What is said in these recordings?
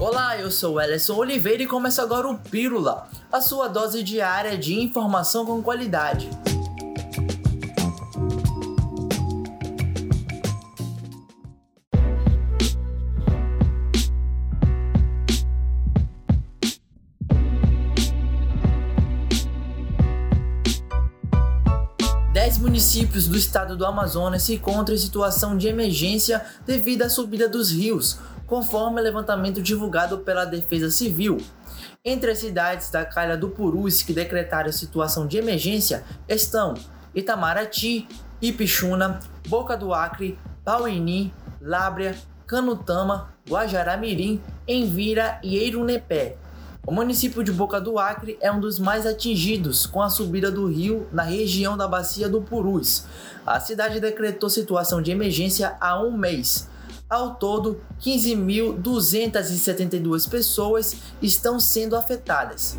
Olá, eu sou Ellison Oliveira e começa agora o Pílula, a sua dose diária de informação com qualidade. Dez municípios do estado do Amazonas se encontram em situação de emergência devido à subida dos rios, conforme o levantamento divulgado pela Defesa Civil. Entre as cidades da Calha do Purus que decretaram situação de emergência estão Itamaraty, Ipixuna, Boca do Acre, Pauini, Lábrea, Canutama, Guajará-Mirim, Envira e Eirunepé. O município de Boca do Acre é um dos mais atingidos com a subida do rio na região da bacia do Purus. A cidade decretou situação de emergência há um mês. Ao todo, 15.272 pessoas estão sendo afetadas.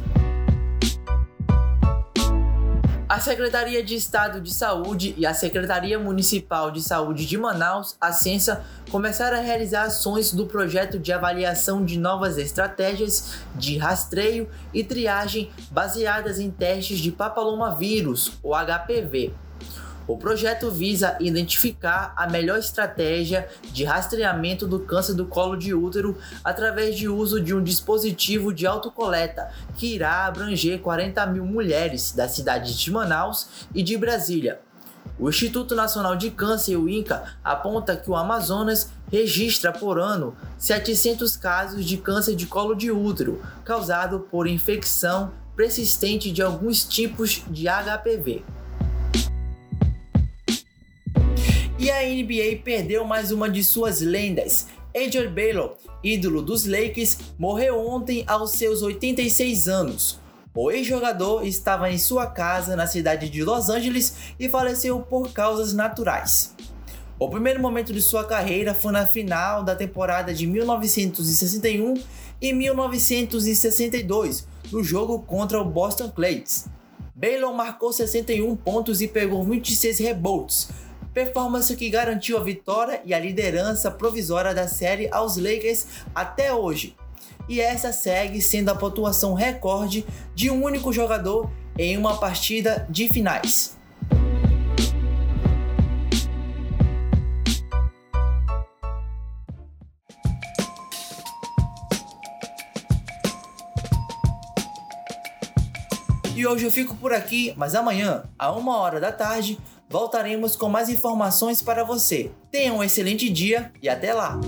A Secretaria de Estado de Saúde e a Secretaria Municipal de Saúde de Manaus, a CENSA, começaram a realizar ações do projeto de avaliação de novas estratégias de rastreio e triagem baseadas em testes de papilomavírus, ou HPV. O projeto visa identificar a melhor estratégia de rastreamento do câncer do colo de útero através de uso de um dispositivo de autocoleta que irá abranger 40 mil mulheres das cidades de Manaus e de Brasília. O Instituto Nacional de Câncer, o INCA, aponta que o Amazonas registra por ano 700 casos de câncer de colo de útero causado por infecção persistente de alguns tipos de HPV. E a NBA perdeu mais uma de suas lendas. Adrian Baylor, ídolo dos Lakers, morreu ontem aos seus 86 anos. O ex-jogador estava em sua casa na cidade de Los Angeles e faleceu por causas naturais. O primeiro momento de sua carreira foi na final da temporada de 1961 e 1962, no jogo contra o Boston Celtics. Baylor marcou 61 pontos e pegou 26 rebotes, performance que garantiu a vitória e a liderança provisória da série aos Lakers até hoje. E essa segue sendo a pontuação recorde de um único jogador em uma partida de finais. E hoje eu fico por aqui, mas amanhã, a uma hora da tarde, voltaremos com mais informações para você. Tenha um excelente dia e até lá!